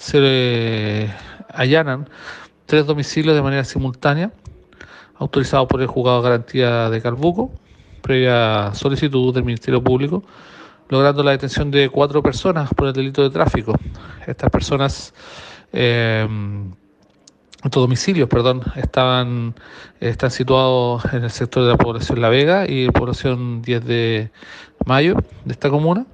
se allanan tres domicilios de manera simultánea, autorizados por el juzgado de garantía de Calbuco, previa solicitud del Ministerio Público, logrando la detención de cuatro personas por el delito de tráfico. Estas personas, eh, estos domicilios, perdón, estaban están situados en el sector de la población La Vega y población 10 de Mayo de esta comuna